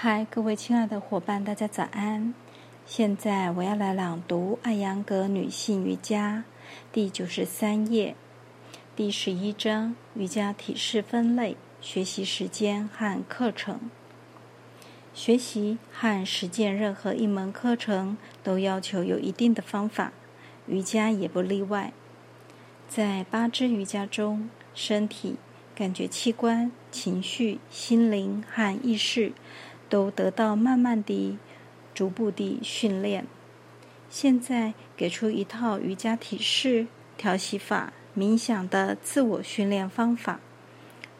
嗨，各位亲爱的伙伴，大家早安！现在我要来朗读《艾扬格女性瑜伽》第九十三页，第十一章瑜伽体式分类、学习时间和课程。学习和实践任何一门课程都要求有一定的方法，瑜伽也不例外。在八支瑜伽中，身体、感觉器官、情绪、心灵和意识。都得到慢慢地、逐步地训练。现在给出一套瑜伽体式、调息法、冥想的自我训练方法。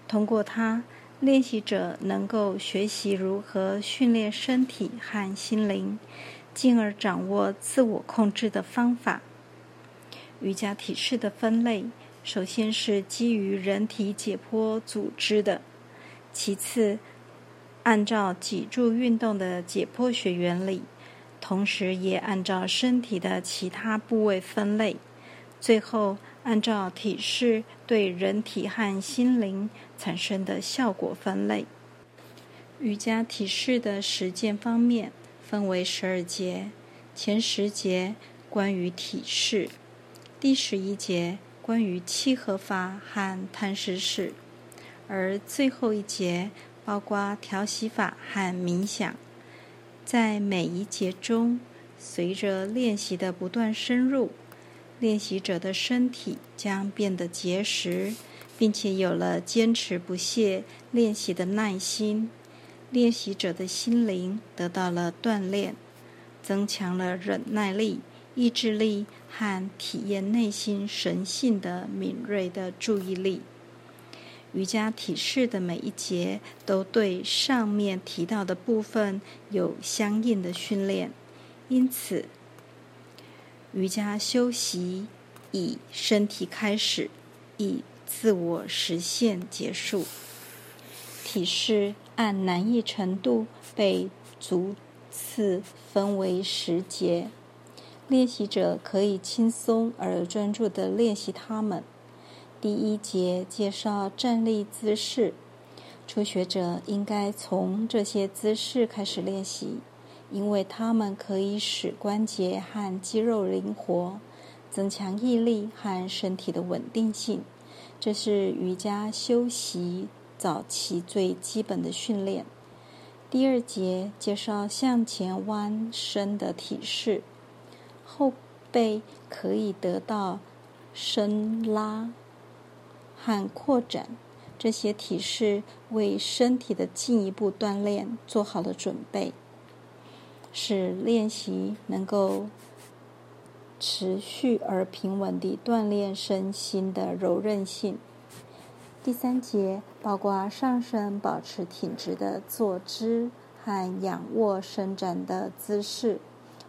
通过它，练习者能够学习如何训练身体和心灵，进而掌握自我控制的方法。瑜伽体式的分类，首先是基于人体解剖组织的，其次。按照脊柱运动的解剖学原理，同时也按照身体的其他部位分类，最后按照体式对人体和心灵产生的效果分类。瑜伽体式的实践方面分为十二节，前十节关于体式，第十一节关于契合法和贪食式，而最后一节。包括调息法和冥想，在每一节中，随着练习的不断深入，练习者的身体将变得结实，并且有了坚持不懈练习的耐心。练习者的心灵得到了锻炼，增强了忍耐力、意志力和体验内心神性的敏锐的注意力。瑜伽体式的每一节都对上面提到的部分有相应的训练，因此，瑜伽修习以身体开始，以自我实现结束。体式按难易程度被逐次分为十节，练习者可以轻松而专注地练习它们。第一节介绍站立姿势，初学者应该从这些姿势开始练习，因为它们可以使关节和肌肉灵活，增强毅力和身体的稳定性。这是瑜伽修习早期最基本的训练。第二节介绍向前弯身的体式，后背可以得到伸拉。和扩展这些体式为身体的进一步锻炼做好了准备，使练习能够持续而平稳地锻炼身心的柔韧性。第三节包括上身保持挺直的坐姿和仰卧伸展的姿势，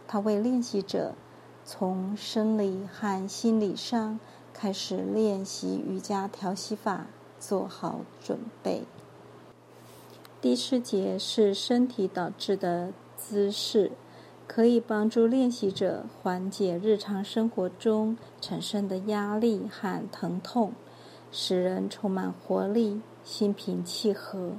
它为练习者从生理和心理上。开始练习瑜伽调息法，做好准备。第四节是身体导致的姿势，可以帮助练习者缓解日常生活中产生的压力和疼痛，使人充满活力、心平气和。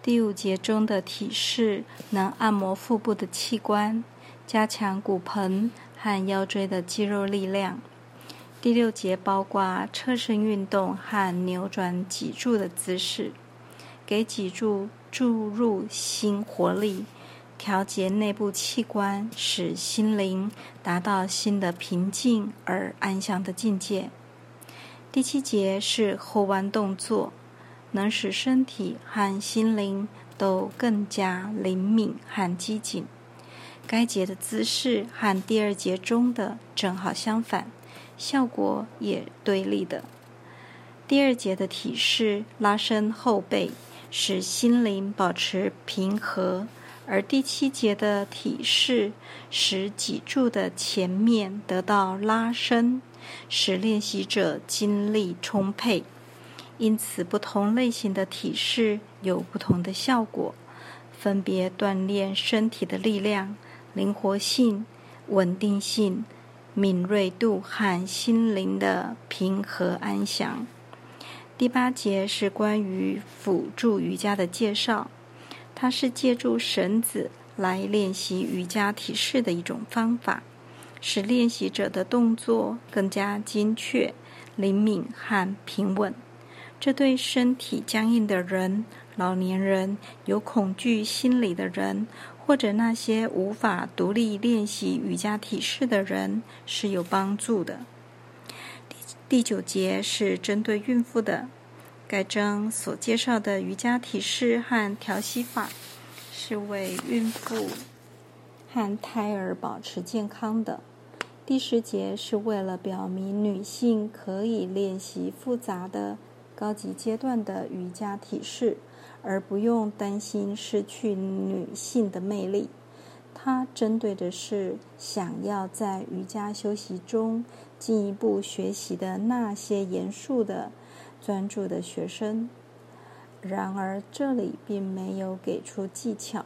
第五节中的体式能按摩腹部的器官，加强骨盆和腰椎的肌肉力量。第六节包括侧身运动和扭转脊柱的姿势，给脊柱注入新活力，调节内部器官，使心灵达到新的平静而安详的境界。第七节是后弯动作，能使身体和心灵都更加灵敏和机警。该节的姿势和第二节中的正好相反。效果也对立的。第二节的体式拉伸后背，使心灵保持平和；而第七节的体式使脊柱的前面得到拉伸，使练习者精力充沛。因此，不同类型的体式有不同的效果，分别锻炼身体的力量、灵活性、稳定性。敏锐度和心灵的平和安详。第八节是关于辅助瑜伽的介绍，它是借助绳子来练习瑜伽体式的一种方法，使练习者的动作更加精确、灵敏和平稳。这对身体僵硬的人、老年人、有恐惧心理的人，或者那些无法独立练习瑜伽体式的人是有帮助的。第第九节是针对孕妇的。该章所介绍的瑜伽体式和调息法，是为孕妇和胎儿保持健康的。第十节是为了表明女性可以练习复杂的高级阶段的瑜伽体式，而不用担心失去女性的魅力。它针对的是想要在瑜伽休息中进一步学习的那些严肃的。专注的学生，然而这里并没有给出技巧。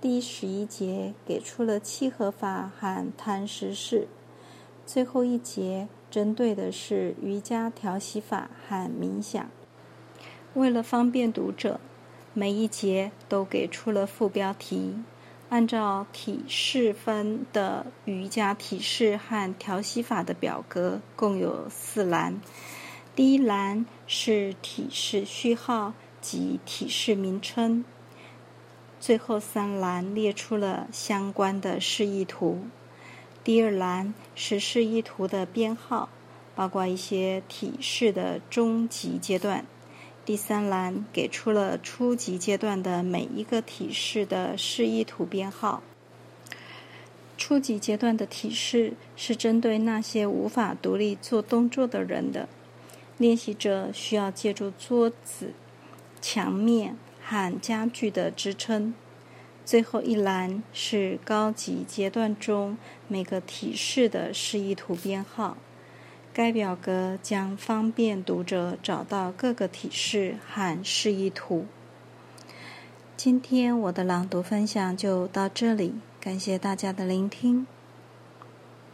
第十一节给出了契合法和贪食式，最后一节针对的是瑜伽调息法和冥想。为了方便读者，每一节都给出了副标题。按照体式分的瑜伽体式和调息法的表格共有四栏。第一栏是体式序号及体式名称，最后三栏列出了相关的示意图。第二栏是示意图的编号，包括一些体式的中级阶段。第三栏给出了初级阶段的每一个体式的示意图编号。初级阶段的体式是针对那些无法独立做动作的人的。练习者需要借助桌子、墙面和家具的支撑。最后一栏是高级阶段中每个体式的示意图编号。该表格将方便读者找到各个体式和示意图。今天我的朗读分享就到这里，感谢大家的聆听。